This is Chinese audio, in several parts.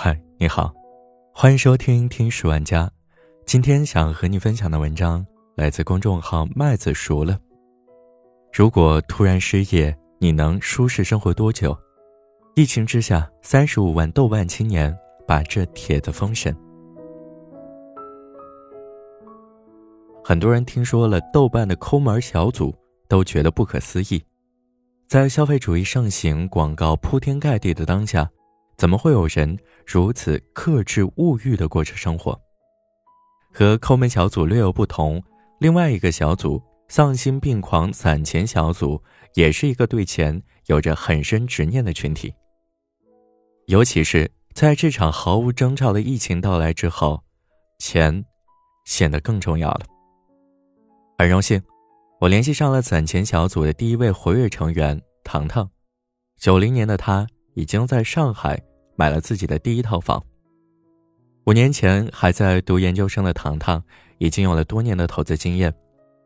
嗨，你好，欢迎收听听十万家。今天想和你分享的文章来自公众号麦子熟了。如果突然失业，你能舒适生活多久？疫情之下，三十五万豆瓣青年把这帖子封神。很多人听说了豆瓣的抠门小组，都觉得不可思议。在消费主义盛行、广告铺天盖地的当下。怎么会有人如此克制物欲的过着生活？和抠门小组略有不同，另外一个小组——丧心病狂攒钱小组，也是一个对钱有着很深执念的群体。尤其是在这场毫无征兆的疫情到来之后，钱显得更重要了。很荣幸，我联系上了攒钱小组的第一位活跃成员糖糖。九零年的他已经在上海。买了自己的第一套房。五年前还在读研究生的糖糖，已经有了多年的投资经验。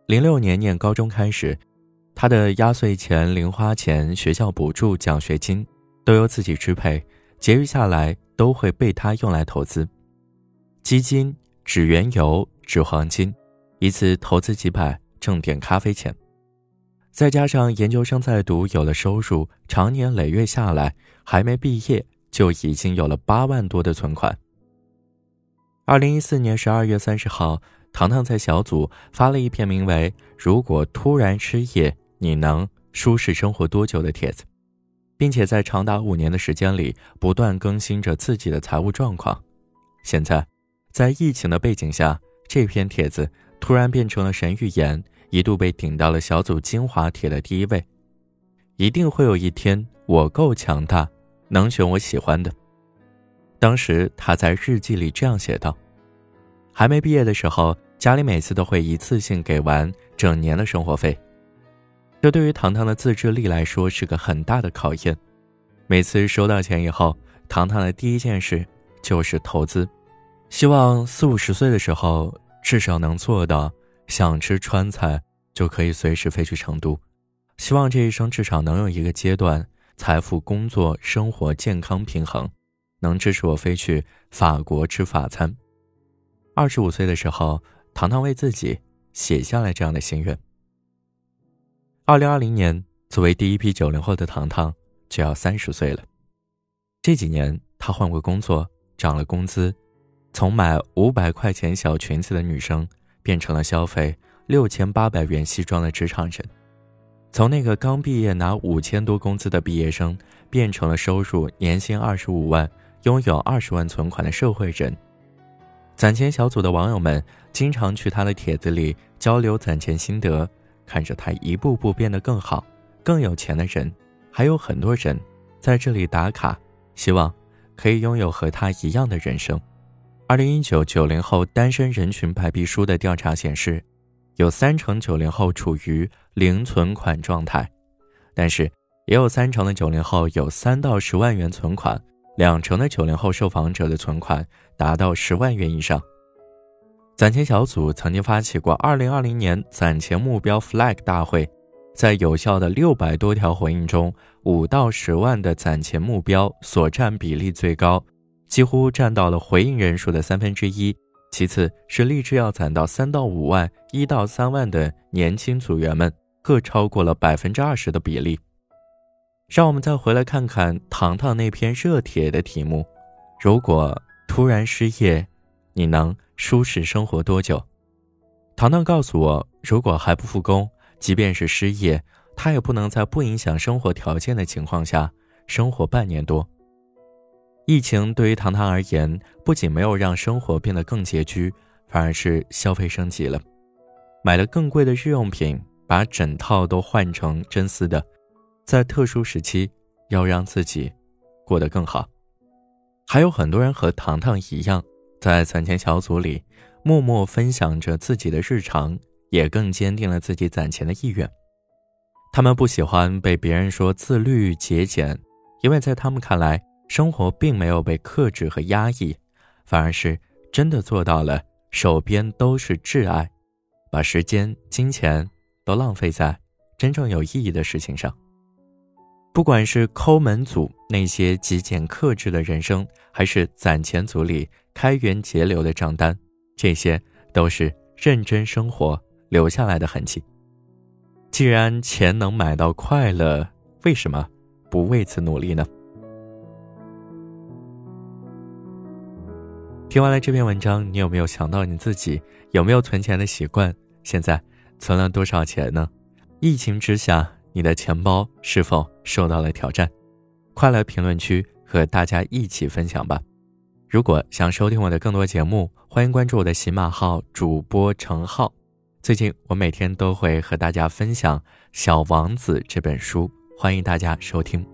零六年念高中开始，他的压岁钱、零花钱、学校补助、奖学金，都由自己支配，结余下来都会被他用来投资。基金、纸原油、纸黄金，一次投资几百，挣点咖啡钱。再加上研究生在读，有了收入，长年累月下来，还没毕业。就已经有了八万多的存款。二零一四年十二月三十号，糖糖在小组发了一篇名为《如果突然失业，你能舒适生活多久》的帖子，并且在长达五年的时间里不断更新着自己的财务状况。现在，在疫情的背景下，这篇帖子突然变成了神预言，一度被顶到了小组精华帖的第一位。一定会有一天，我够强大。能选我喜欢的。当时他在日记里这样写道：“还没毕业的时候，家里每次都会一次性给完整年的生活费，这对于糖糖的自制力来说是个很大的考验。每次收到钱以后，糖糖的第一件事就是投资，希望四五十岁的时候至少能做到想吃川菜就可以随时飞去成都，希望这一生至少能有一个阶段。”财富、工作、生活、健康平衡，能支持我飞去法国吃法餐。二十五岁的时候，糖糖为自己写下了这样的心愿。二零二零年，作为第一批九零后的糖糖就要三十岁了。这几年，她换过工作，涨了工资，从买五百块钱小裙子的女生，变成了消费六千八百元西装的职场人。从那个刚毕业拿五千多工资的毕业生，变成了收入年薪二十五万、拥有二十万存款的社会人。攒钱小组的网友们经常去他的帖子里交流攒钱心得，看着他一步步变得更好、更有钱的人，还有很多人在这里打卡，希望可以拥有和他一样的人生。二零一九九零后单身人群白皮书的调查显示。有三成九零后处于零存款状态，但是也有三成的九零后有三到十万元存款，两成的九零后受访者的存款达到十万元以上。攒钱小组曾经发起过二零二零年攒钱目标 flag 大会，在有效的六百多条回应中，五到十万的攒钱目标所占比例最高，几乎占到了回应人数的三分之一。其次是立志要攒到三到五万、一到三万的年轻组员们，各超过了百分之二十的比例。让我们再回来看看糖糖那篇热帖的题目：如果突然失业，你能舒适生活多久？糖糖告诉我，如果还不复工，即便是失业，他也不能在不影响生活条件的情况下生活半年多。疫情对于糖糖而言，不仅没有让生活变得更拮据，反而是消费升级了，买了更贵的日用品，把整套都换成真丝的。在特殊时期，要让自己过得更好。还有很多人和糖糖一样，在攒钱小组里默默分享着自己的日常，也更坚定了自己攒钱的意愿。他们不喜欢被别人说自律节俭，因为在他们看来。生活并没有被克制和压抑，反而是真的做到了手边都是挚爱，把时间、金钱都浪费在真正有意义的事情上。不管是抠门组那些极简克制的人生，还是攒钱组里开源节流的账单，这些都是认真生活留下来的痕迹。既然钱能买到快乐，为什么不为此努力呢？听完了这篇文章，你有没有想到你自己有没有存钱的习惯？现在存了多少钱呢？疫情之下。你的钱包是否受到了挑战？快来评论区和大家一起分享吧！如果想收听我的更多节目，欢迎关注我的喜马号主播程浩。最近我每天都会和大家分享《小王子》这本书，欢迎大家收听。